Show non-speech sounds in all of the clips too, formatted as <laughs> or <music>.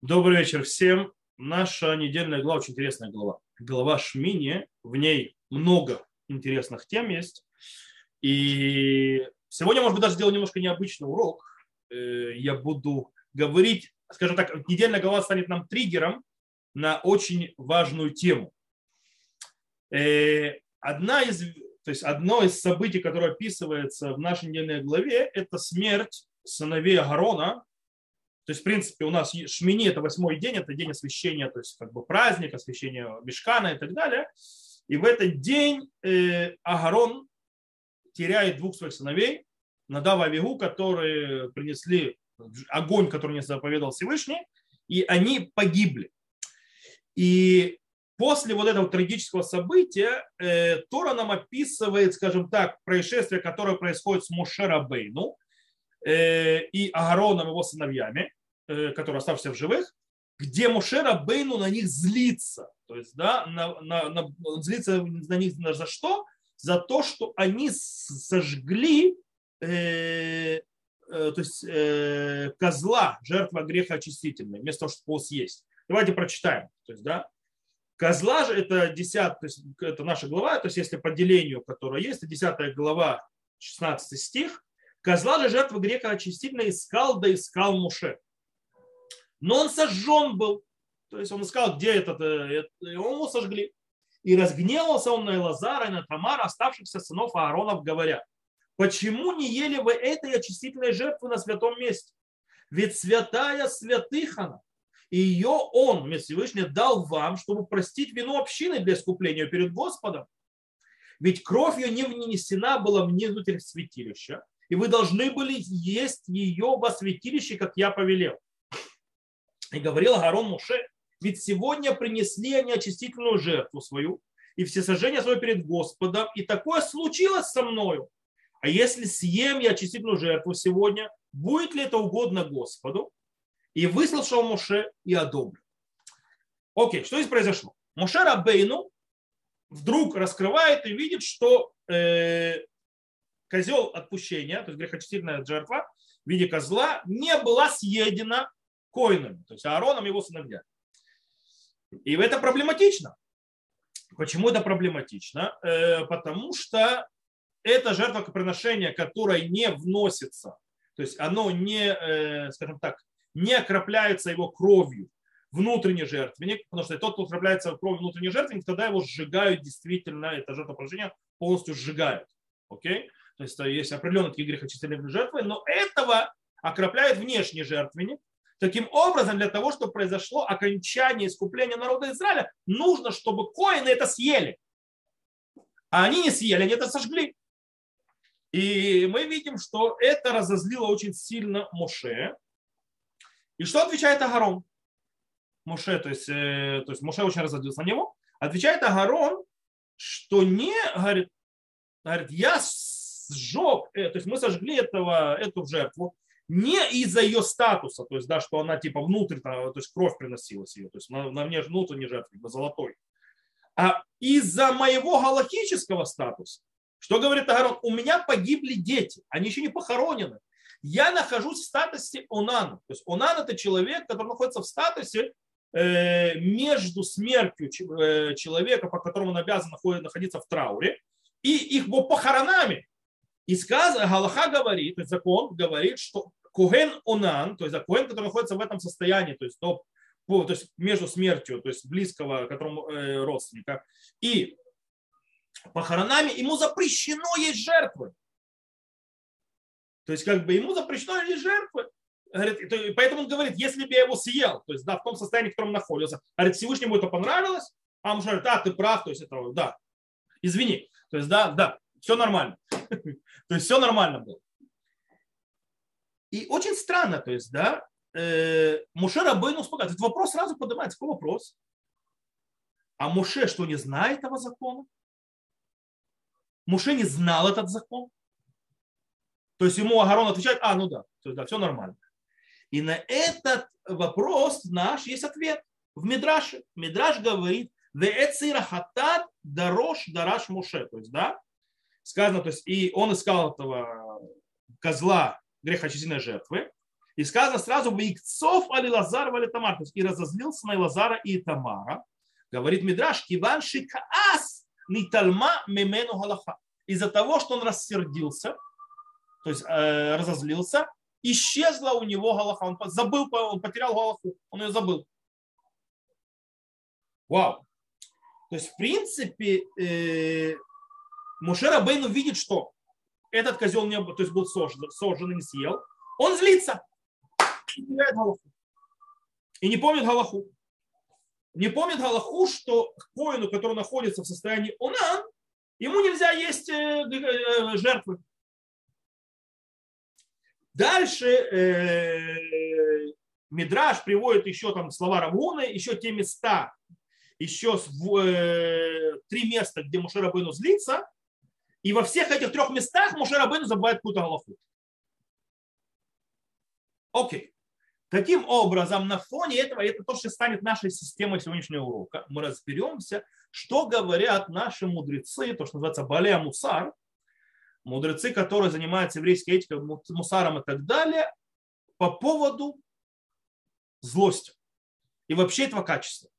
Добрый вечер всем. Наша недельная глава очень интересная глава. Глава Шмини, в ней много интересных тем есть. И сегодня, может быть, даже сделаю немножко необычный урок. Э, я буду говорить, скажем так, недельная глава станет нам триггером на очень важную тему. Э, одна из, то есть одно из событий, которое описывается в нашей недельной главе, это смерть сыновей Агарона, то есть, в принципе, у нас Шмини – это восьмой день, это день освящения, то есть как бы праздник, освящения Мешкана и так далее. И в этот день э, Агарон теряет двух своих сыновей, Надава Авигу, которые принесли огонь, который не заповедал Всевышний, и они погибли. И после вот этого трагического события э, Тора нам описывает, скажем так, происшествие, которое происходит с Мушерабейну э, и Агароном, его сыновьями. Э, которые оставшиеся в живых, где Мушера Бейну на них злится. То есть, да, на, на, на, злится на них за что? За то, что они сожгли э, э, то есть, э, козла, жертва греха очистительной, вместо того, чтобы его съесть. Давайте прочитаем. То есть, да, Козла же это 10, то есть это наша глава, то есть если по делению, которое есть, это 10 глава, 16 стих. Козла же жертва греха очистительной искал, да искал Муше но он сожжен был. То есть он искал, где этот, э, и его сожгли. И разгневался он на Элазара и на Тамара, оставшихся сынов Ааронов, говоря, почему не ели вы этой очистительной жертвы на святом месте? Ведь святая святых она. И ее он, Всевышний, дал вам, чтобы простить вину общины для искупления перед Господом. Ведь кровь ее не внесена была внутрь святилища, и вы должны были есть ее во святилище, как я повелел. И говорил Агарон Муше, ведь сегодня принесли они очистительную жертву свою и все сожжения свое перед Господом, и такое случилось со мною. А если съем я очистительную жертву сегодня, будет ли это угодно Господу? И выслушал Муше и одобрил. Окей, что здесь произошло? Муше Рабейну вдруг раскрывает и видит, что э, козел отпущения, то есть грехочистительная жертва в виде козла, не была съедена коинами, то есть Аароном его сыновьями. И это проблематично. Почему это проблематично? Э, потому что это жертвоприношение, которое не вносится, то есть оно не, э, скажем так, не окропляется его кровью внутренний жертвенник, потому что тот, кто окропляется кровью внутренний жертвенник, тогда его сжигают действительно, это жертвоприношение полностью сжигают. Окей? То есть есть определенные такие грехочистительные жертвы, но этого окропляет внешний жертвенник, Таким образом, для того, чтобы произошло окончание искупления народа Израиля, нужно, чтобы коины это съели. А они не съели, они это сожгли. И мы видим, что это разозлило очень сильно Моше. И что отвечает Агарон? Моше, то есть, э, то есть Моше очень разозлился на него. Отвечает Агарон, что не, говорит, говорит я сжег, э, то есть мы сожгли этого, эту жертву не из-за ее статуса, то есть, да, что она типа внутрь, то есть кровь приносилась ее, то есть на, на внешней внутренней жертве, на золотой, а из-за моего галактического статуса. Что говорит Агарон? У меня погибли дети, они еще не похоронены. Я нахожусь в статусе Онана. То есть Онан это человек, который находится в статусе э, между смертью э, человека, по которому он обязан находиться в трауре, и их похоронами. И сказано, Галаха говорит, закон говорит, что Куген Онан, то есть да, Куген, который находится в этом состоянии, то есть, то, то есть между смертью, то есть близкого которому э, родственника, и похоронами, ему запрещено есть жертвы. То есть как бы ему запрещено есть жертвы. Говорит, поэтому он говорит, если бы я его съел, то есть да, в том состоянии, в котором находился, говорит, Всевышнему это понравилось, а он говорит, а, ты прав, то есть это, да, извини. То есть да, да, все нормально. <laughs> То есть все нормально было. И очень странно, то есть, да, э, Муше Рабейну успокаивает. Этот вопрос сразу поднимается. Какой вопрос? А Муше что, не знает этого закона? Муше не знал этот закон? То есть ему Агарон отвечает, а, ну да, то есть, да, все нормально. И на этот вопрос наш есть ответ в Мидраше. Мидраш говорит, хатат дорош дараш Муше. То есть, да, сказано, то есть, и он искал этого козла грехочистительной жертвы. И сказано сразу, Икцов али Лазар али Тамар. То есть и разозлился на Лазара и Тамара. Говорит Мидраш, Киван Шикаас Нитальма Мемену Галаха. Из-за того, что он рассердился, то есть э, разозлился, исчезла у него Галаха. Он забыл, он потерял Галаху. Он ее забыл. Вау. То есть, в принципе, э, Мушер Бейну видит, что этот козел не, то есть был сожжен, сожжен и не съел. Он злится. И не помнит Галаху. Не помнит Галаху, что коину, который находится в состоянии онан, ему нельзя есть э, э, жертвы. Дальше э, Мидраш приводит еще там слова Равуны, еще те места, еще э, три места, где Мушерабыну злится, и во всех этих трех местах Мушерабыну забывает какую-то Галаху. Окей. Таким образом, на фоне этого, это то, что станет нашей системой сегодняшнего урока, мы разберемся, что говорят наши мудрецы, то, что называется Балея Мусар, мудрецы, которые занимаются еврейской этикой, мусаром и так далее, по поводу злости и вообще этого качества.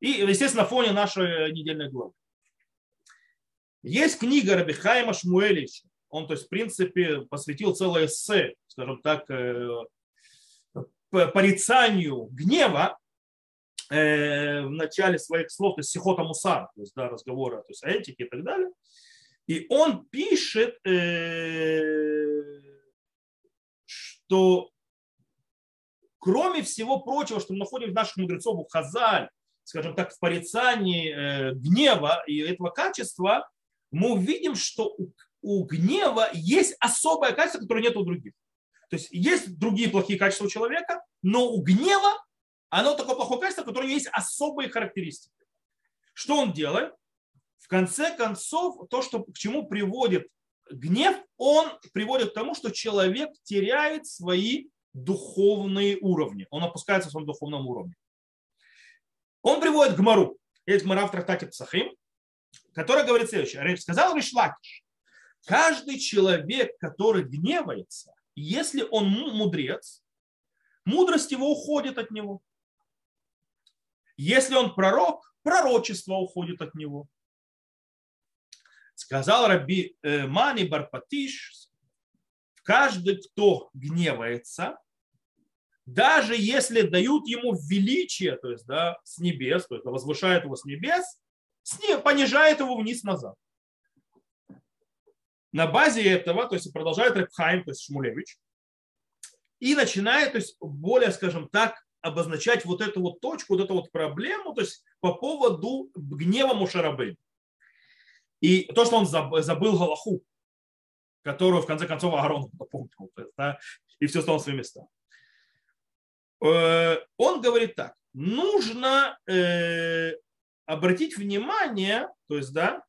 И, естественно, на фоне нашей недельной главы. Есть книга Рабихайма Шмуэлича. Он, то есть, в принципе, посвятил целое эссе, скажем так, э, порицанию гнева э, в начале своих слов, то есть сихота мусар, то есть да, разговора то есть, о этике и так далее. И он пишет, э, что кроме всего прочего, что мы находим в наших мудрецов у Хазаль, скажем так, в порицании гнева и этого качества, мы увидим, что у, у гнева есть особое качество, которое нет у других. То есть есть другие плохие качества у человека, но у гнева оно такое плохое качество, которое есть особые характеристики. Что он делает? В конце концов, то, что, к чему приводит гнев, он приводит к тому, что человек теряет свои духовные уровни. Он опускается в своем духовном уровне. Он приводит к Мару. Есть Гмара в трактате Псахим, который говорит следующее. Сказал Ришлакиш, каждый человек, который гневается, если он мудрец, мудрость его уходит от него. Если он пророк, пророчество уходит от него. Сказал Раби э, Мани Барпатиш, каждый, кто гневается, даже если дают ему величие, то есть да, с небес, то есть возвышает его с небес, понижает его вниз назад на базе этого, то есть продолжает Репхайм, то есть Шмулевич, и начинает, то есть более, скажем так, обозначать вот эту вот точку, вот эту вот проблему, то есть по поводу гнева Мушарабы. И то, что он забыл Галаху, которую в конце концов Аарон напомнил, да, и все стало на свои места. Э, он говорит так, нужно э, обратить внимание, то есть, да,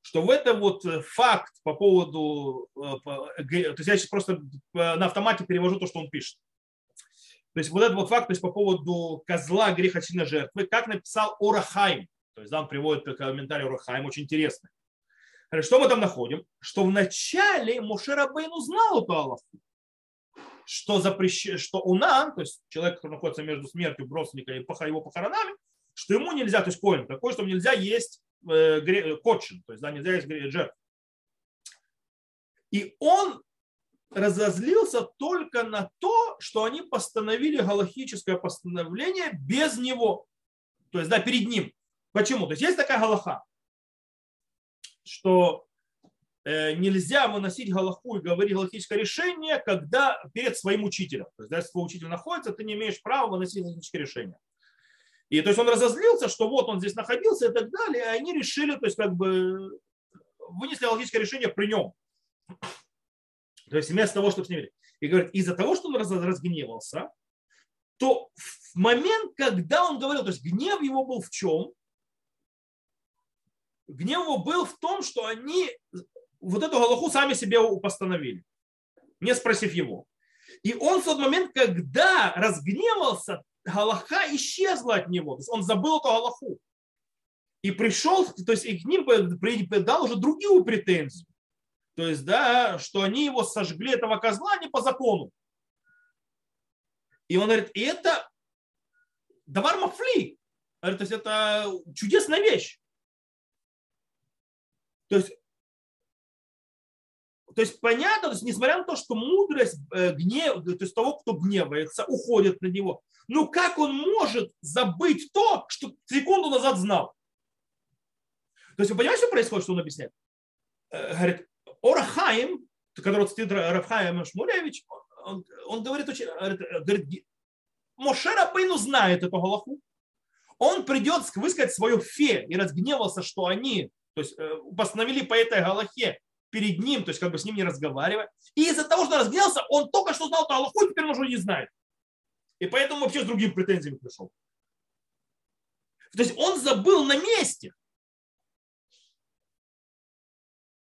что в этом вот э, факт по поводу, э, то есть я сейчас просто на автомате перевожу то, что он пишет. То есть вот этот вот факт, то есть по поводу козла греха сильной жертвы, как написал Орахайм, то есть да, он приводит комментарий Орахайм, очень интересный. Что мы там находим? Что вначале Мушерабейн узнал эту Аллаху, что, запрещ... что Унан, то есть человек, который находится между смертью родственника и его похоронами, что ему нельзя, то есть коин такой, что нельзя есть Э, кочин, то есть да, нельзя есть жертв. И он разозлился только на то, что они постановили галахическое постановление без него. То есть, да, перед ним. Почему? То есть есть такая галаха, что э, нельзя выносить галаху и говорить галахическое решение, когда перед своим учителем. То есть, если твой учитель находится, ты не имеешь права выносить галахическое решение. И то есть он разозлился, что вот он здесь находился и так далее, и они решили, то есть как бы вынесли логическое решение при нем. То есть вместо того, чтобы с ним... И говорит, из-за того, что он разгневался, то в момент, когда он говорил, то есть гнев его был в чем? Гнев его был в том, что они вот эту Галаху сами себе постановили, не спросив его. И он в тот момент, когда разгневался, Галаха исчезла от него. То есть он забыл эту Галаху. И пришел, то есть и к ним дал уже другую претензию. То есть, да, что они его сожгли, этого козла, не по закону. И он говорит, и это давар мафли. То есть это чудесная вещь. То есть, то есть понятно, то есть, несмотря на то, что мудрость, э, гнев, то есть того, кто гневается, уходит на него, ну как он может забыть то, что секунду назад знал? То есть вы понимаете, что происходит, что он объясняет? Э, говорит, Орахаим, которого цитирует Рафхаим Шмулевич, он, он говорит, очень, говорит, Моше Рабейну знает эту Галаху, он придет высказать свое фе и разгневался, что они то есть, э, постановили по этой Галахе перед ним, то есть как бы с ним не разговаривая. И из-за того, что разгневался, он только что знал Галаху, и теперь он уже не знает. И поэтому вообще с другими претензиями пришел. То есть он забыл на месте.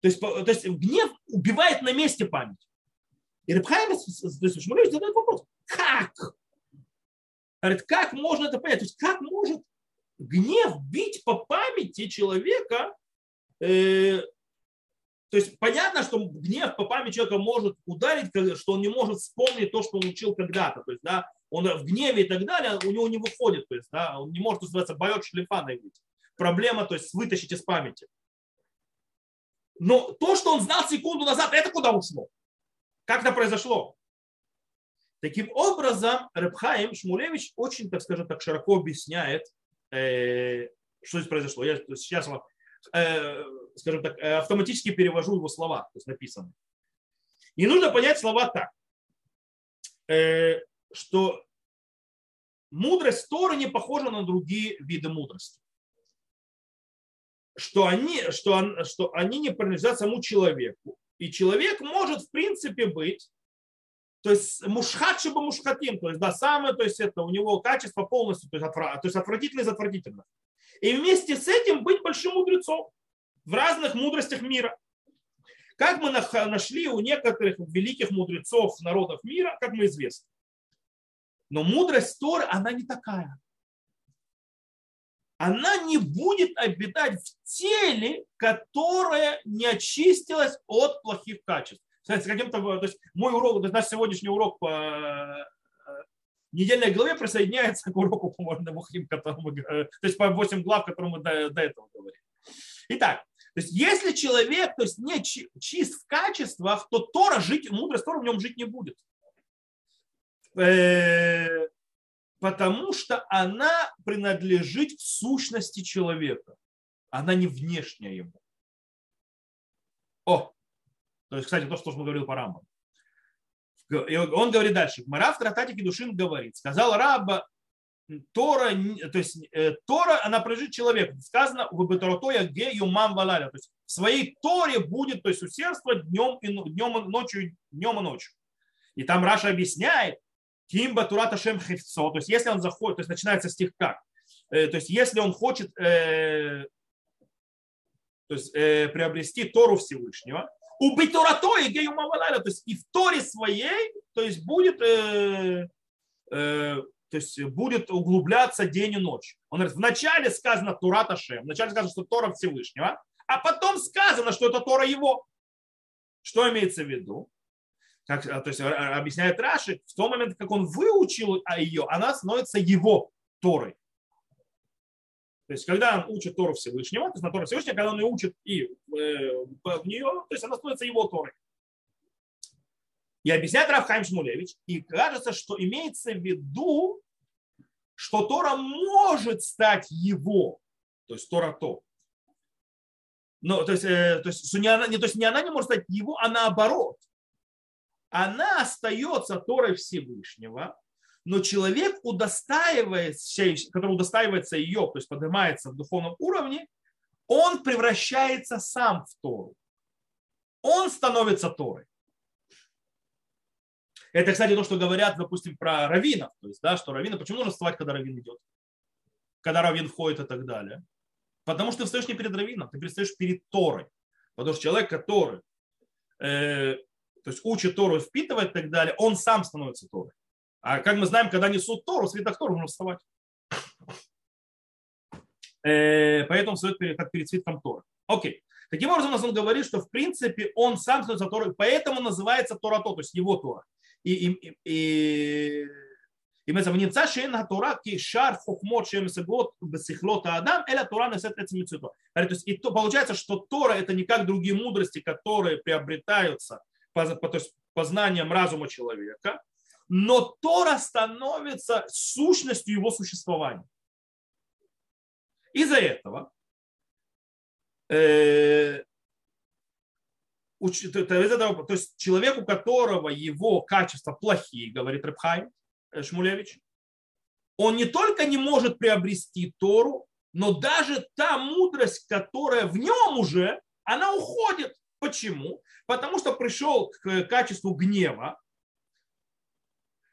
То есть, то есть гнев убивает на месте память. И Рабхайм, Шмулевич задает вопрос, как? Говорит, как можно это понять? То есть как может гнев бить по памяти человека? Э, то есть понятно, что гнев по памяти человека может ударить, что он не может вспомнить то, что он учил когда-то. То есть, да, он в гневе и так далее, у него не выходит. То есть, да, он не может называться боет шлифаной быть. Проблема, то есть вытащить из памяти. Но то, что он знал секунду назад, это куда ушло? Как это произошло? Таким образом, Рабхаим Шмулевич очень, так скажем так, широко объясняет, э, что здесь произошло. Я сейчас вам, э, скажем так, э, автоматически перевожу его слова, то есть написанные. И нужно понять слова так, что мудрость Торы не похожа на другие виды мудрости что они, что, что они не принадлежат самому человеку. И человек может, в принципе, быть, то есть мушхат шиба мушхатим, то есть, да, самое, то есть это у него качество полностью, то есть, отвра, то есть отвратительно из отвратительных. И вместе с этим быть большим мудрецом в разных мудростях мира. Как мы нашли у некоторых великих мудрецов народов мира, как мы известны. Но мудрость Торы, она не такая она не будет обитать в теле, которое не очистилось от плохих качеств. Кстати, каким-то, то есть мой урок, то есть наш сегодняшний урок по э, недельной главе присоединяется к уроку по Мухим, которому мы, то есть по 8 глав, которым мы до, до этого говорили. Итак, то есть если человек то есть, не чист в качествах, то Тора жить, мудрость Тора в нем жить не будет. Э, потому что она принадлежит в сущности человека. Она не внешняя ему. О, то есть, кстати, то, что мы говорил по Рамбам. Он говорит дальше. Трататик и Душин говорит, сказал раба, Тора, то есть э, Тора, она принадлежит человеку. Сказано в Бетаротоя ге юмам валаля. То есть в своей Торе будет то есть, усердствовать днем и, днем и ночью, днем и ночью. И там Раша объясняет, Кимба Турата Шем Хевцо, то есть если он заходит, то есть начинается стих как? Э, то есть если он хочет э, то есть, приобрести Тору Всевышнего, убить Торато и Гею Мавалаля, то есть и в Торе своей, то есть будет, то есть будет углубляться день и ночь. Он говорит, вначале сказано Турата Шем, вначале сказано, что Тора Всевышнего, а потом сказано, что это Тора его. Что имеется в виду? как, а, то есть объясняет Раши, в том момент, как он выучил ее, она становится его Торой. То есть, когда он учит Тору Всевышнего, то есть на Тору Всевышнего, когда он ее учит и э, в нее, то есть она становится его Торой. И объясняет Рафхайм Шмулевич, и кажется, что имеется в виду, что Тора может стать его, то есть Тора то. Но, то, есть, э, то, есть, не она, не, то есть не она не может стать его, а наоборот она остается Торой Всевышнего, но человек, удостаивается, который удостаивается ее, то есть поднимается в духовном уровне, он превращается сам в Тору. Он становится Торой. Это, кстати, то, что говорят, допустим, про раввинов. То есть, да, что раввина, почему нужно вставать, когда раввин идет? Когда раввин входит и так далее. Потому что ты встаешь не перед раввином, ты предстаешь перед Торой. Потому что человек, который э, то есть учит Тору, впитывает и так далее, он сам становится Торой. А как мы знаем, когда несут Тору, свиток Тору нужно вставать. Э, поэтому встает как перед свитком Торы. Окей. Таким образом, он говорит, что в принципе он сам становится Торой, поэтому называется Торато, то есть его Тора И, и, и, и мы ונמצא שאין התורה כשאר חוכמות שהן מסגלות בשכלות האדם, אלא התורה נעשית עצם מציאותו. То есть и то, получается, что Тора это не как другие мудрости, которые приобретаются по, по, то есть познанием разума человека, но Тора становится сущностью его существования. Из-за этого э, то есть человек, у которого его качества плохие, говорит Рыбхай э, Шмулевич, он не только не может приобрести Тору, но даже та мудрость, которая в нем уже, она уходит. Почему? Потому что пришел к качеству гнева.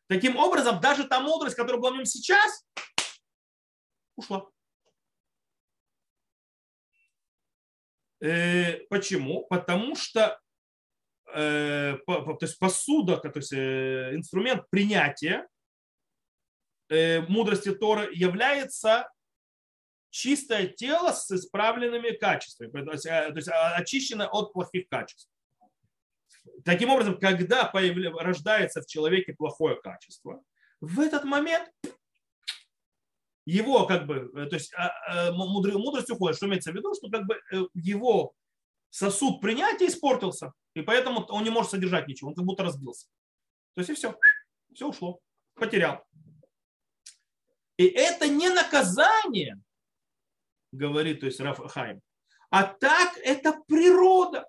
Таким образом, даже та мудрость, которая была в нем сейчас, ушла. Почему? Потому что э, то есть посуда, то есть э, инструмент принятия мудрости Тора является чистое тело с исправленными качествами, то есть, есть очищено от плохих качеств. Таким образом, когда появля... рождается в человеке плохое качество, в этот момент его как бы, э, то есть а, а, мудрость уходит. Что имеется в виду? Что как бы э, его сосуд принятия испортился, и поэтому он не может содержать ничего, он как будто разбился. То есть и все, все ушло, потерял. И это не наказание, говорит то есть Рафхайм, а так это природа,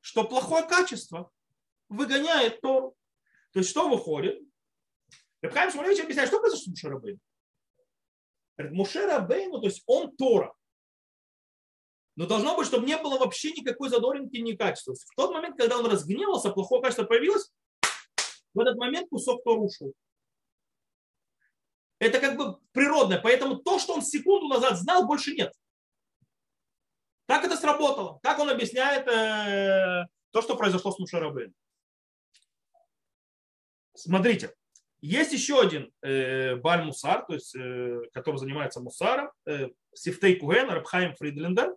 что плохое качество выгоняет Тору. То есть что выходит? Рабхайм Шмулевич объясняет, что произошло с Мушарабейном. Муше Рабейну, то есть он Тора. Но должно быть, чтобы не было вообще никакой задоринки, ни качества. В тот момент, когда он разгневался, плохое качество появилось, в этот момент кусок Тора ушел. Это как бы природное. Поэтому то, что он секунду назад знал, больше нет. Как это сработало? Как он объясняет э, то, что произошло с Мушарабейном? Смотрите, есть еще один э, Баль Мусар, то есть, э, который занимается Мусаром, э, Сифтей Куген, Рабхайм Фридлендер.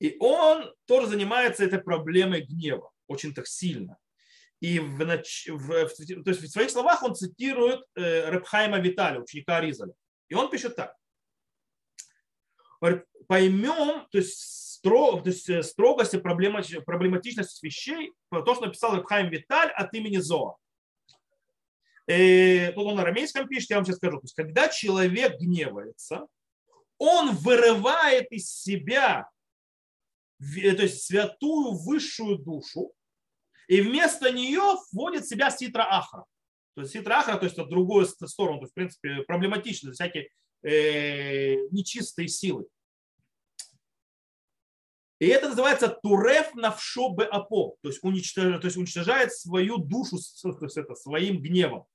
И он тоже занимается этой проблемой гнева очень так сильно. И в, в, в, то есть в своих словах он цитирует э, Рабхайма Виталя, ученика Аризаля. И он пишет так. Поймем, то есть, строг, то есть э, строгость и проблематичность вещей, то, что написал Рабхайм Виталь от имени Зоа. Э, тут он на арамейском пишет, я вам сейчас скажу. То есть, когда человек гневается, он вырывает из себя э, то есть, святую высшую душу, и вместо нее вводит в себя ситра ахра. То есть ситра ахра, то есть от другую сторону, то есть, в принципе, проблематично, всякие э, нечистые силы. И это называется туреф навшо апо, то есть, уничтожает, то есть уничтожает свою душу то есть это, своим гневом.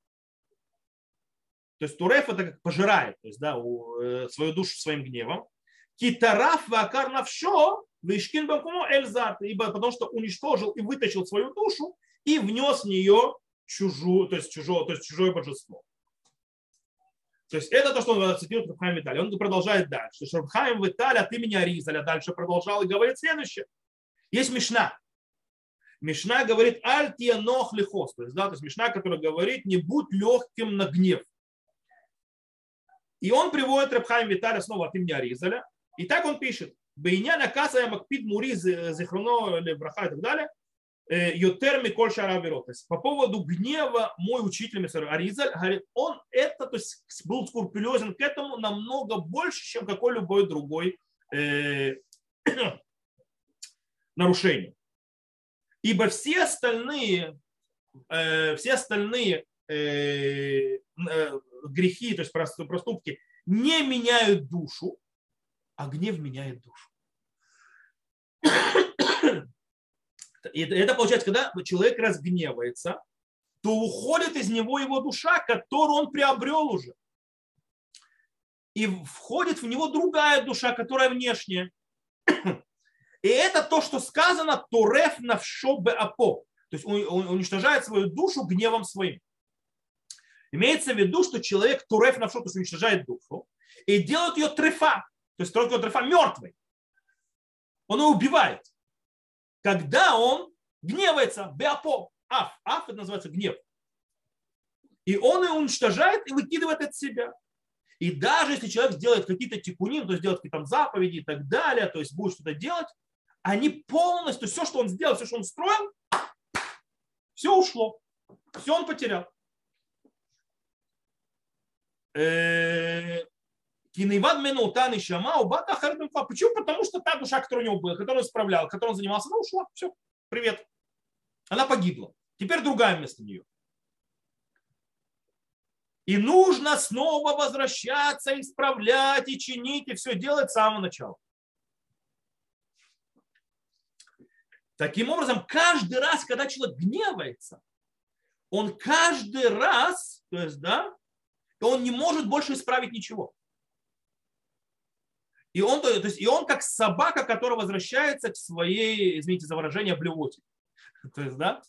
То есть туреф это как пожирает, то есть, да, э, свою душу своим гневом. Китараф вакар навшо вишкин бакумо эльзат, ибо потому что уничтожил и вытащил свою душу и внес в нее чужую, то есть, чужое, то есть чужое божество. То есть это то, что он цитирует Рабхайм Виталий. Он продолжает дальше. Рабхайм Виталий от имени Аризаля дальше продолжал и говорит следующее. Есть Мишна. Мишна говорит альтия нох лихос. То есть, да, то есть Мишна, которая говорит, не будь легким на гнев. И он приводит Рабхайм Виталя снова от имени Аризаля. И так он пишет. Бейняна каса я макпид мури зихруно левраха и так далее. Э, Йотер Миколь Шарабирот. То есть по поводу гнева мой учитель мистер Аризаль говорит, он это, то есть был скрупулезен к этому намного больше, чем какой любой другой э, <clears throat> нарушение. Ибо все остальные, э, все остальные э, э, грехи, то есть проступки, не меняют душу, а гнев меняет душу. <coughs> И это получается, когда человек разгневается, то уходит из него его душа, которую он приобрел уже. И входит в него другая душа, которая внешняя. <coughs> И это то, что сказано Туреф навшо апо. То есть он уничтожает свою душу гневом своим. Имеется в виду, что человек туреф на то есть уничтожает душу, и делает ее трефа, то есть только трефа мертвой. Он его убивает. Когда он гневается, беапо, аф, аф это называется гнев. И он его уничтожает и выкидывает от себя. И даже если человек сделает какие-то тикунин, то есть делает какие-то заповеди и так далее, то есть будет что-то делать, они полностью, все, что он сделал, все, что он строил, все ушло. Все он потерял. Э, Кинейвад Менутан и Шама, Убата Хардемфа. Почему? Потому что та душа, которая у него была, которую он справлял, которой он занимался, она ушла. Все, привет. Она погибла. Теперь другая вместо нее. И нужно снова возвращаться, исправлять и чинить, и все делать с самого начала. Таким образом, каждый раз, когда человек гневается, он каждый раз, то есть, да, он не может больше исправить ничего. И он, то есть, и он как собака, которая возвращается к своей, извините за выражение, блювоте. <laughs> То есть, да?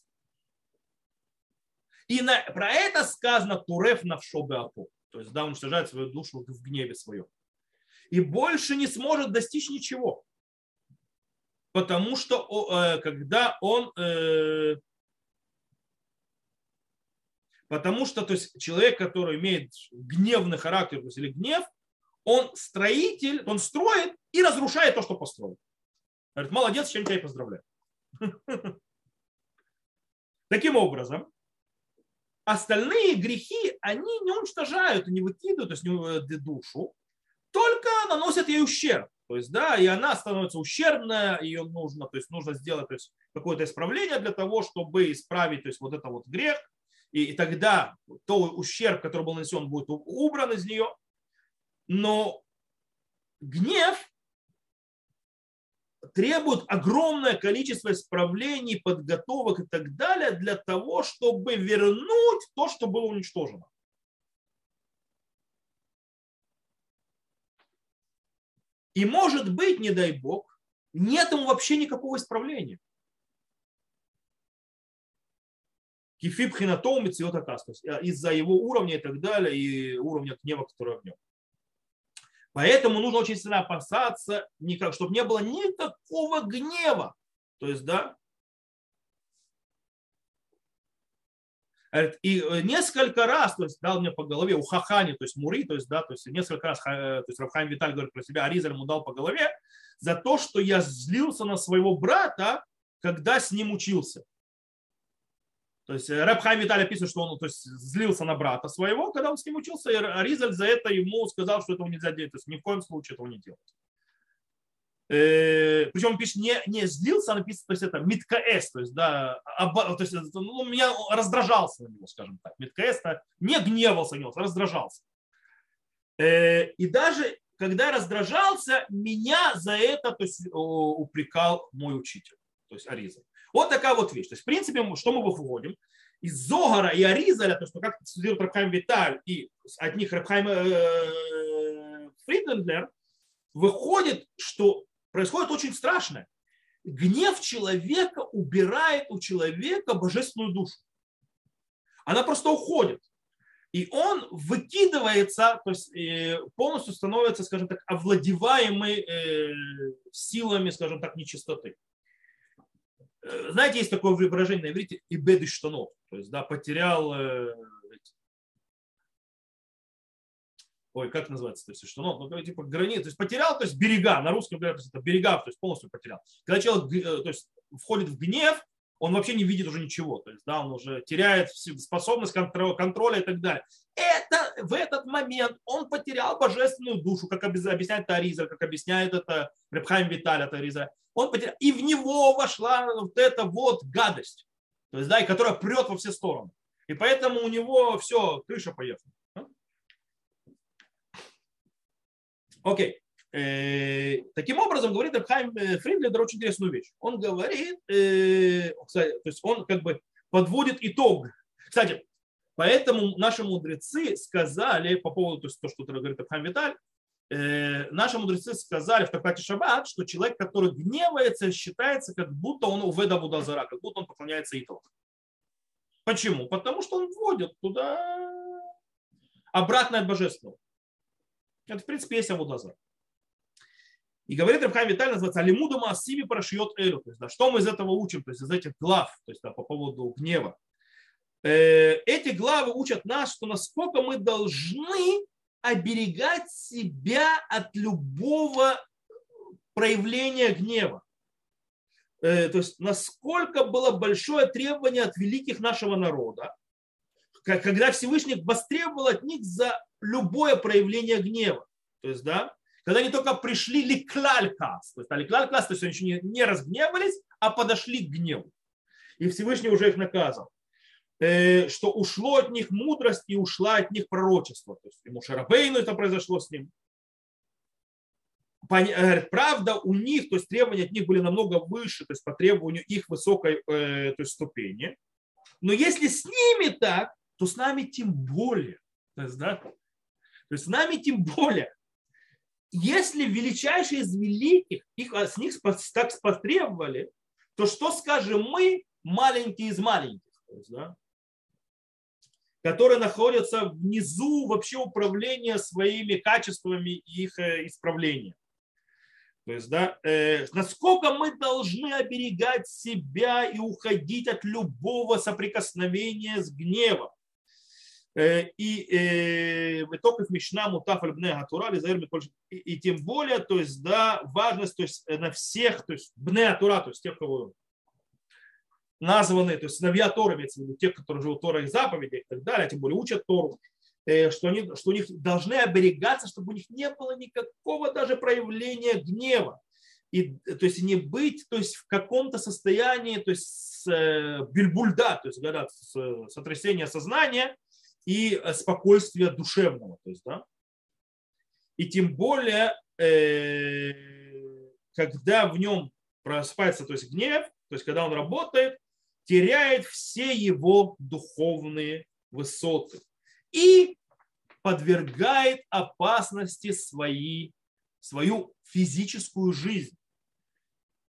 И на, про это сказано Туреф на Апо. То есть, да, уничтожает свою душу в гневе своем. И больше не сможет достичь ничего. Потому что э, когда он э, Потому что то есть, человек, который имеет гневный характер то есть, или гнев, он строитель, он строит и разрушает то, что построил. Говорит, молодец, чем тебя и поздравляю. <laughs> Таким образом, остальные грехи, они не уничтожают, не выкидывают то есть, душу, только наносят ей ущерб. То есть, да, и она становится ущербная, ее нужно, то есть, нужно сделать то есть, какое-то исправление для того, чтобы исправить то есть, вот это вот грех, и, и тогда то ущерб, который был нанесен, будет убран из нее. Но гнев требует огромное количество исправлений, подготовок и так далее для того, чтобы вернуть то, что было уничтожено. И может быть, не дай бог, нет ему вообще никакого исправления. Кифиб хинатом и из-за его уровня и так далее, и уровня гнева, который в нем. Поэтому нужно очень сильно опасаться, никак, чтобы не было никакого гнева. То есть, да, И э, несколько раз, то есть дал мне по голове у Хахани, то есть Мури, то есть, да, то есть несколько раз, то есть Рафхайм Виталь говорит про себя, Аризаль ему дал по голове за то, что я злился на своего брата, когда с ним учился. То есть э, Рэб Хайм Виталий описывает, что он то есть, злился на брата своего, когда он с ним учился, и Ризаль за это ему сказал, что этого нельзя делать. То есть ни в коем случае этого не делать. Э, Причем он пишет, не, не злился, а написано, то есть это миткаэс, то есть, да, оба, то есть, ну, меня раздражался на него, скажем так. Миткаэс не гневался на него, а раздражался. Э, и даже когда раздражался, меня за это то есть, упрекал мой учитель, то есть Ариза. Вот такая вот вещь. То есть, в принципе, что мы выходим? Из Зогара и Аризаля, то, что как студирует Рабхайм Виталь, и от них Рабхайм э, Фридендлер, выходит, что происходит очень страшное. Гнев человека убирает у человека божественную душу. Она просто уходит. И он выкидывается, то есть э, полностью становится, скажем так, овладеваемый э, силами, скажем так, нечистоты. Э, знаете, есть такое выражение на иврите беды штанов, то есть, да, потерял, э, ой, как называется, то есть, штанов, ну, типа границы, то есть потерял, то есть берега, на русском говорят, то есть это берега, то есть полностью потерял. Когда человек, э, то есть, входит в гнев, он вообще не видит уже ничего, то есть, да, он уже теряет способность контроля и так далее. Это в этот момент он потерял божественную душу, как объясняет Тариза, как объясняет это Репхайм Виталь Тариза он потерял, и в него вошла вот эта вот гадость, то есть, да, и которая прет во все стороны. И поэтому у него все, крыша поехала. Окей. Э, таким образом, говорит Абхайм э, Фридлер очень интересную вещь. Он говорит, э, кстати, то есть он как бы подводит итог. Кстати, поэтому наши мудрецы сказали по поводу то, есть, то что говорит Абхайм Виталь, наши мудрецы сказали в Трактате Шаббат, что человек, который гневается, считается, как будто он у Веда Будазара, как будто он поклоняется идолам. Почему? Потому что он вводит туда обратное от божественного. Это, в принципе, есть Авудазар. И говорит Рабхайм Виталь, называется Алимуда Маасими Парашиот Элю. То есть, да, что мы из этого учим, то есть из этих глав, то есть да, по поводу гнева. Э, эти главы учат нас, что насколько мы должны оберегать себя от любого проявления гнева. Э, то есть насколько было большое требование от великих нашего народа, когда Всевышний востребовал от них за любое проявление гнева. То есть, да, когда они только пришли ликлалькас, то есть ликлалькас, то есть они еще не, не разгневались, а подошли к гневу. И Всевышний уже их наказал э, что ушло от них мудрость и ушла от них пророчество. То есть ему Шарабейну это произошло с ним. Говорит, правда, у них, то есть требования от них были намного выше, то есть по требованию их высокой э, то есть, ступени. Но если с ними так, то с нами тем более. То есть, да? то есть с нами тем более если величайшие из великих их, с них так потребовали, то что скажем мы, маленькие из маленьких, есть, да, которые находятся внизу вообще управления своими качествами и их э, исправления. То есть, да, э, насколько мы должны оберегать себя и уходить от любого соприкосновения с гневом. Э, и э, в итоге Мишна Мутаф Бне Атура, и тем более, то есть, да, важность, то есть, на всех, то есть, Бне Атура, то есть, тех, кого названы, то есть, сыновья Тора, имеется в виду, тех, которые живут Тора и заповеди и так далее, тем более учат Тору, э, что, они, что у них должны оберегаться, чтобы у них не было никакого даже проявления гнева. И, то есть не быть то есть, в каком-то состоянии, то есть с, э, бельбульда, то есть говорят, с, сотрясения сознания, и э, спокойствия душевного. То есть, да? И тем более, э, когда в нем просыпается то есть гнев, то есть когда он работает, теряет все его духовные высоты и подвергает опасности свои, свою физическую жизнь.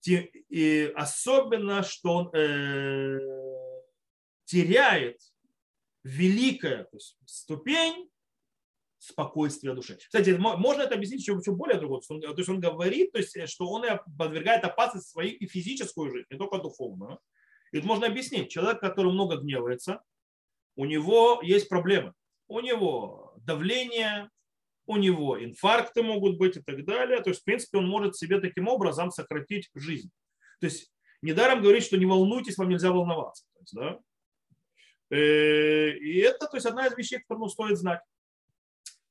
И особенно, что он э, теряет великая то есть, ступень спокойствия души. Кстати, можно это объяснить еще, еще более другого. То есть он говорит, то есть, что он подвергает опасность свою и физическую жизнь, не только духовную. И это можно объяснить. Человек, который много гневается, у него есть проблемы. У него давление, у него инфаркты могут быть и так далее. То есть, в принципе, он может себе таким образом сократить жизнь. То есть, недаром говорит, что не волнуйтесь, вам нельзя волноваться. То есть, да? Э, и это то есть, одна из вещей, которую стоит знать.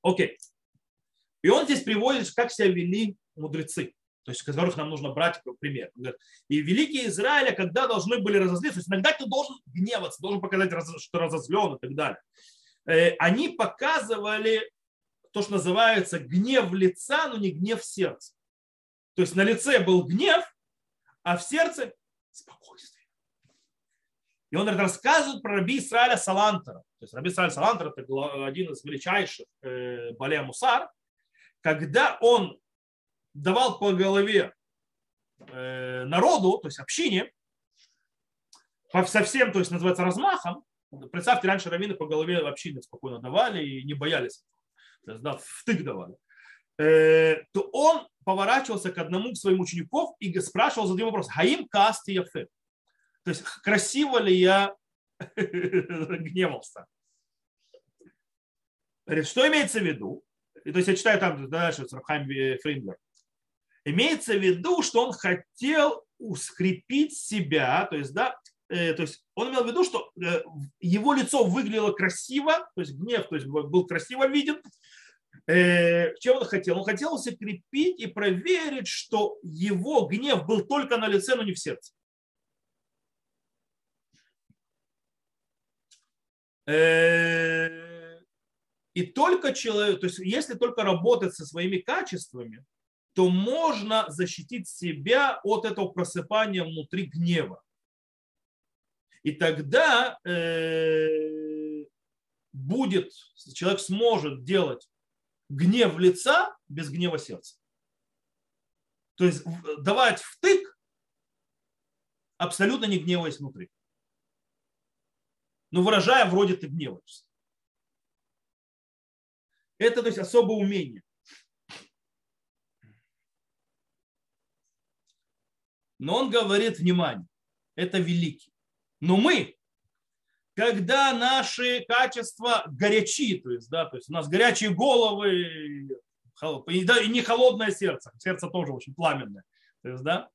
Окей. И он здесь приводит, как себя вели мудрецы, то есть которых нам нужно брать пример. И великие Израиля, когда должны были разозлиться, то есть иногда ты должен гневаться, должен показать, что разозлен и так далее. Э, они показывали то, что называется гнев лица, но не гнев сердца. То есть на лице был гнев, а в сердце спокойствие. И он рассказывает про раби Исраиля Салантера. То есть раби Исраиль Салантер – это один из величайших э, Балея Мусар. Когда он давал по голове э, народу, то есть общине, совсем, то есть называется размахом, представьте, раньше раввины по голове общине спокойно давали и не боялись. То есть, да, втык давали. Э, то он поворачивался к одному из своих учеников и спрашивал, задал вопрос, «Хаим касти яфе?» То есть красиво ли я <laughs> гневался? Что имеется в виду? И, то есть я читаю там дальше Рабхайм Фриндлер. Имеется в виду, что он хотел ускрепить себя, то есть, да, э, то есть он имел в виду, что э, его лицо выглядело красиво, то есть гнев то есть был красиво виден. Э, чем он хотел? Он хотел укрепить и проверить, что его гнев был только на лице, но не в сердце. И только человек, то есть если только работать со своими качествами, то можно защитить себя от этого просыпания внутри гнева. И тогда э, будет, человек сможет делать гнев лица без гнева сердца. То есть давать втык, абсолютно не гневаясь внутри но выражая вроде ты гневаешься. Это то есть особое умение. Но он говорит, внимание, это великий. Но мы, когда наши качества горячи, то есть, да, то есть у нас горячие головы, и не холодное сердце, сердце тоже очень пламенное, то есть, да,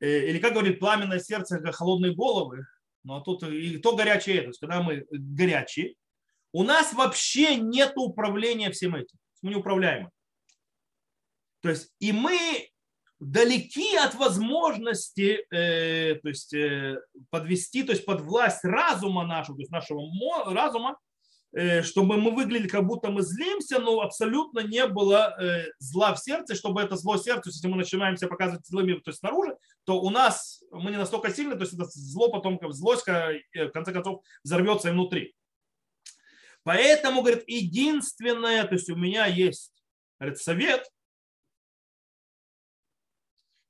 э, или как говорит, пламенное сердце, как холодные головы, но ну, а тут и то горячее, то есть когда мы горячие, у нас вообще нет управления всем этим, мы не управляемы. То есть и мы далеки от возможности э, то есть, э, подвести, то есть под власть разума нашего, то есть нашего разума, э, чтобы мы выглядели, как будто мы злимся, но абсолютно не было э, зла в сердце, чтобы это зло сердце, если мы начинаем себя показывать злыми то есть снаружи, то у нас мы не настолько сильны, то есть это зло потом, как злость, э, в конце концов, взорвется и внутри. Поэтому, говорит, единственное, то есть у меня есть говорит, совет –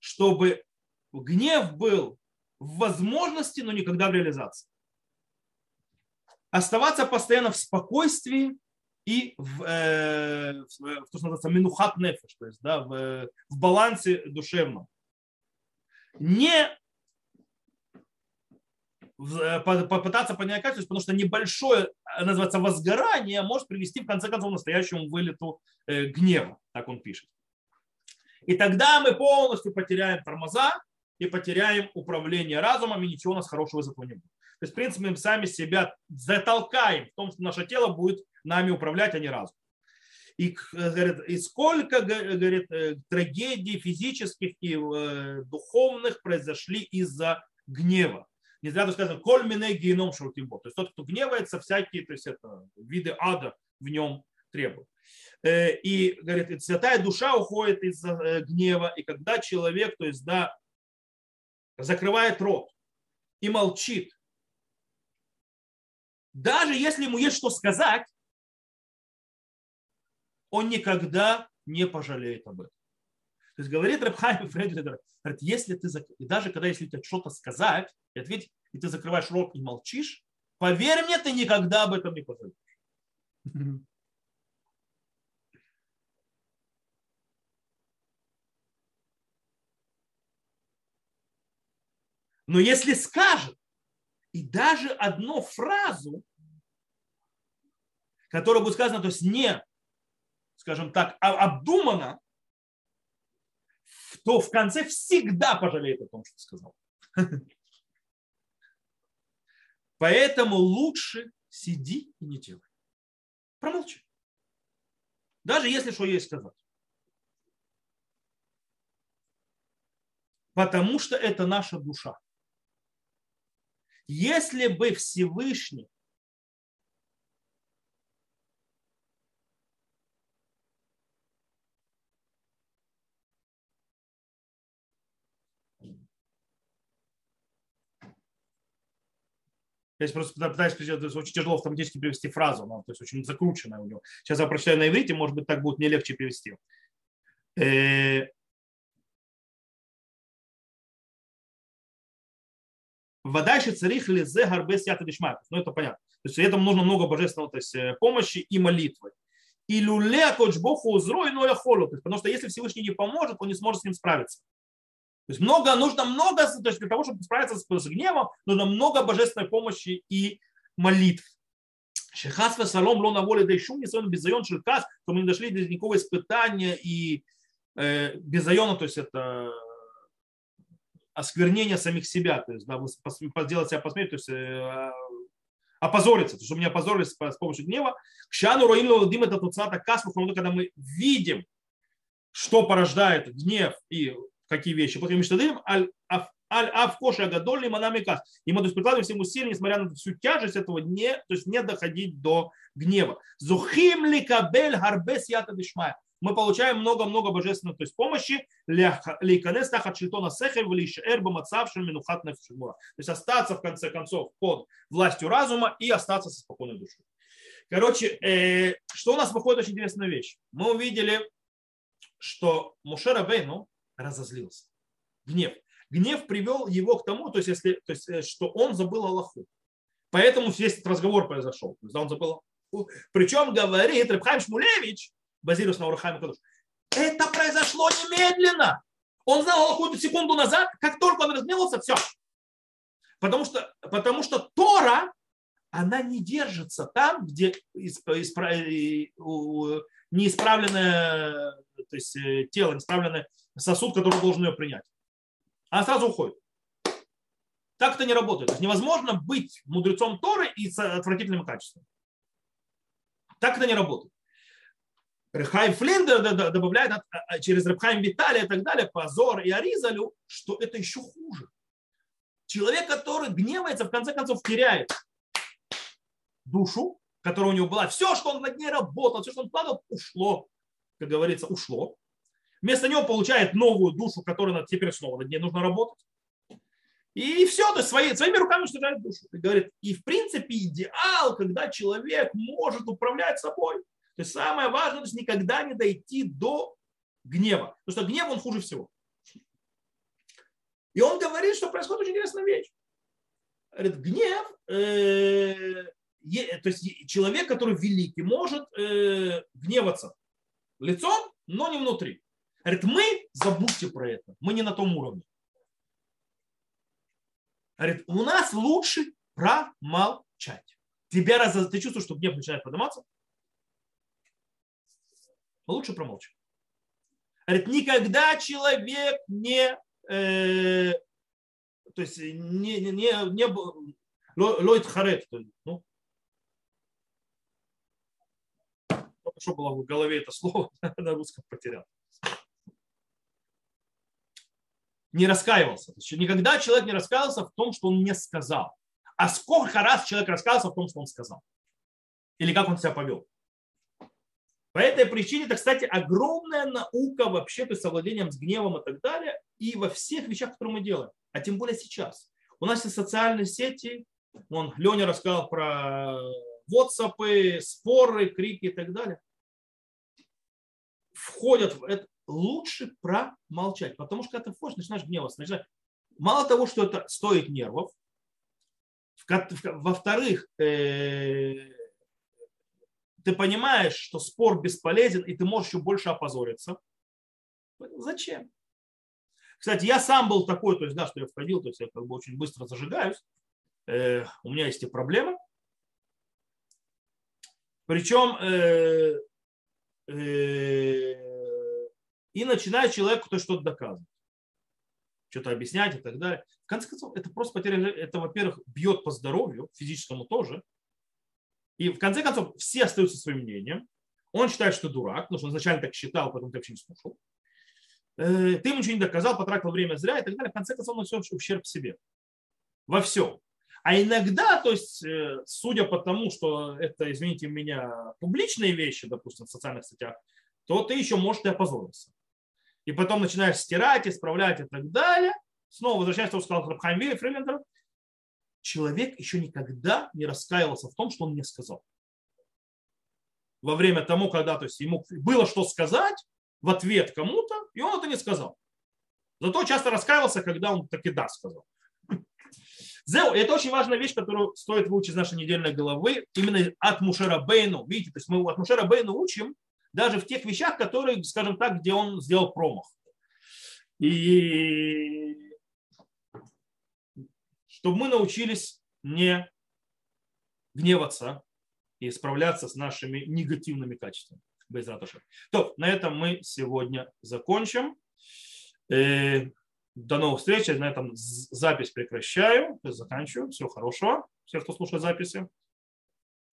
чтобы гнев был в возможности, но никогда в реализации. Оставаться постоянно в спокойствии и в, э, в, то, что называется минухат нефеш, то есть да, в, в балансе душевном. Не э, попытаться понять качество, потому что небольшое, э, называется, возгорание может привести в конце концов к настоящему вылету э, гнева, так он пишет. И тогда мы полностью потеряем тормоза и потеряем управление разумом, и ничего у нас хорошего из этого не будет. То есть, в принципе, мы сами себя затолкаем в том, что наше тело будет нами управлять, а не разум. И, говорит, и сколько говорит, э, трагедий физических и э, духовных произошли из-за гнева. Не зря сказано, коль мине геном шуртимбо. То есть тот, кто гневается, всякие то есть это, виды ада в нем требуют. Э, и, говорит, святая душа уходит из э, гнева, и когда человек, то есть, да, закрывает рот и молчит, даже если ему есть что сказать, он никогда не пожалеет об этом. То есть говорит Рабхайм Фредерик, говорит, если ты, и даже когда если тебе что-то сказать, и ответить, и ты закрываешь рот и молчишь, поверь мне, ты никогда об этом не пожалеешь. Но если скажет, и даже одну фразу, которая будет сказана, то есть не, скажем так, а обдуманно, то в конце всегда пожалеет о том, что сказал. <laughs> Поэтому лучше сиди и не делай. Промолчи. Даже если что есть сказать. Потому что это наша душа. Если бы Всевышний Я просто пытаюсь, очень тяжело автоматически перевести фразу, но, то есть очень закрученная у него. Сейчас я прочитаю на иврите, может быть, так будет мне легче перевести. Вадайши царих ли зе гарбес ята Ну, это понятно. То есть этому нужно много божественного то есть, э, помощи и молитвы. И люле богу узрой, но холу. Потому что если Всевышний не поможет, он не сможет с ним справиться. То есть много, нужно много, то есть для того, чтобы справиться с, с гневом, нужно много божественной помощи и молитв. Шехас салом ло на воле дайшум, не сон безайон шелкас, то мы не дошли до никакого испытания и э, безайона, то есть это осквернение самих себя, то есть да, сделать себя посмерть, то есть э, опозориться, то, что меня опозорили с, помощью гнева. К шану роилу дим это туцата касму, когда мы видим, что порождает гнев и какие вещи. Потому что дым аль авкоша гадольный манамикас. И мы то есть, прикладываем всем усилия, несмотря на всю тяжесть этого, не, то есть не доходить до гнева. Зухим ли кабель харбес ята дишмая мы получаем много-много божественной то есть, помощи лейканес тахат шильтона сехем влишер бамацавшим минухат То есть остаться в конце концов под властью разума и остаться со спокойной душой. Короче, э, что у нас выходит очень интересная вещь. Мы увидели, что Мушер Бейну разозлился. Гнев. Гнев привел его к тому, то есть, если, то есть, э, что он забыл Аллаху. Поэтому весь этот разговор произошел. То есть, он забыл Причем говорит Рабхайм Шмулевич, базируясь на Урахайме Кадуш. Это произошло немедленно. Он знал какую-то секунду назад, как только он разгневался, все. Потому что, потому что Тора, она не держится там, где неисправленное то есть э, тело, неисправленный сосуд, который должен ее принять. Она сразу уходит. Так это не работает. То есть невозможно быть мудрецом Торы и с отвратительным качеством. Так это не работает. Рехайм Флиндер добавляет а, а, через Рехайм Виталия и так далее, Позор и Аризалю, что это еще хуже. Человек, который гневается, в конце концов теряет душу, которая у него была. Все, что он над ней работал, все, что он вкладывал, ушло, как говорится, ушло. Вместо него получает новую душу, которая теперь снова над ней нужно работать. И все, то есть свои, своими руками уничтожает душу. И говорит, и в принципе идеал, когда человек может управлять собой. То есть самое важное, то есть никогда не дойти до гнева. Потому что гнев, он хуже всего. И он говорит, что происходит очень интересная вещь. Говорит, гнев, э, то есть человек, который великий, может э, гневаться лицом, но не внутри. Говорит, мы, забудьте про это, мы не на том уровне. Говорит, у нас лучше промолчать. Тебя раз ты чувствуешь, что гнев начинает подниматься? Лучше промолчать. Говорит, никогда человек не, э, то есть не, не, не, не лойт харет, ну, что было в голове это слово, <laughs> на русском потерял. Не раскаивался. Никогда человек не раскаивался в том, что он не сказал. А сколько раз человек раскаивался в том, что он сказал? Или как он себя повел? По этой причине это, кстати, огромная наука вообще, то есть совладением с гневом и так далее, и во всех вещах, которые мы делаем, а тем более сейчас. У нас есть социальные сети, он, Леня рассказал про WhatsApp, споры, крики и так далее входят в это, лучше промолчать. Потому что когда ты входишь, начинаешь гневаться. Начинаешь... Мало того, что это стоит нервов, во-вторых, э, ты понимаешь, что спор бесполезен, и ты можешь еще больше опозориться. Зачем? Кстати, я сам был такой, то есть, да, что я входил, то есть я как бы очень быстро зажигаюсь. Э, у меня есть и проблемы. Причем э, Э, и начинает человеку то что-то доказывать, что-то объяснять и так далее. В конце концов, это просто потеря, это, во-первых, бьет по здоровью, физическому тоже. И в конце концов, все остаются своим мнением. Он считает, что дурак, потому что он изначально так считал, потом ты вообще не слушал. Э, ты ему ничего не доказал, потратил время зря и так далее. В конце концов, он все ущерб себе. Во всем. А иногда, то есть, э, судя по тому, что это, извините меня, публичные вещи, допустим, в социальных сетях, то ты еще можешь и опозориться. И потом начинаешь стирать, исправлять и так далее. Снова возвращаясь к тому, что сказал Рабхайм Фрилендер, человек еще никогда не раскаивался в том, что он не сказал. Во время тому, когда то есть, ему было что сказать в ответ кому-то, и он это не сказал. Зато часто раскаивался, когда он таки да сказал. Зеу, это очень важная вещь, которую стоит выучить из нашей недельной головы, именно от Мушера Бейну. Видите, то есть мы от Мушера Бейну учим даже в тех вещах, которые, скажем так, где он сделал промах. И чтобы мы научились не гневаться и справляться с нашими негативными качествами. То, на этом мы сегодня закончим. Э, до новых встреч. На этом запись прекращаю. Заканчиваю. Всего хорошего. Всем, кто слушает записи.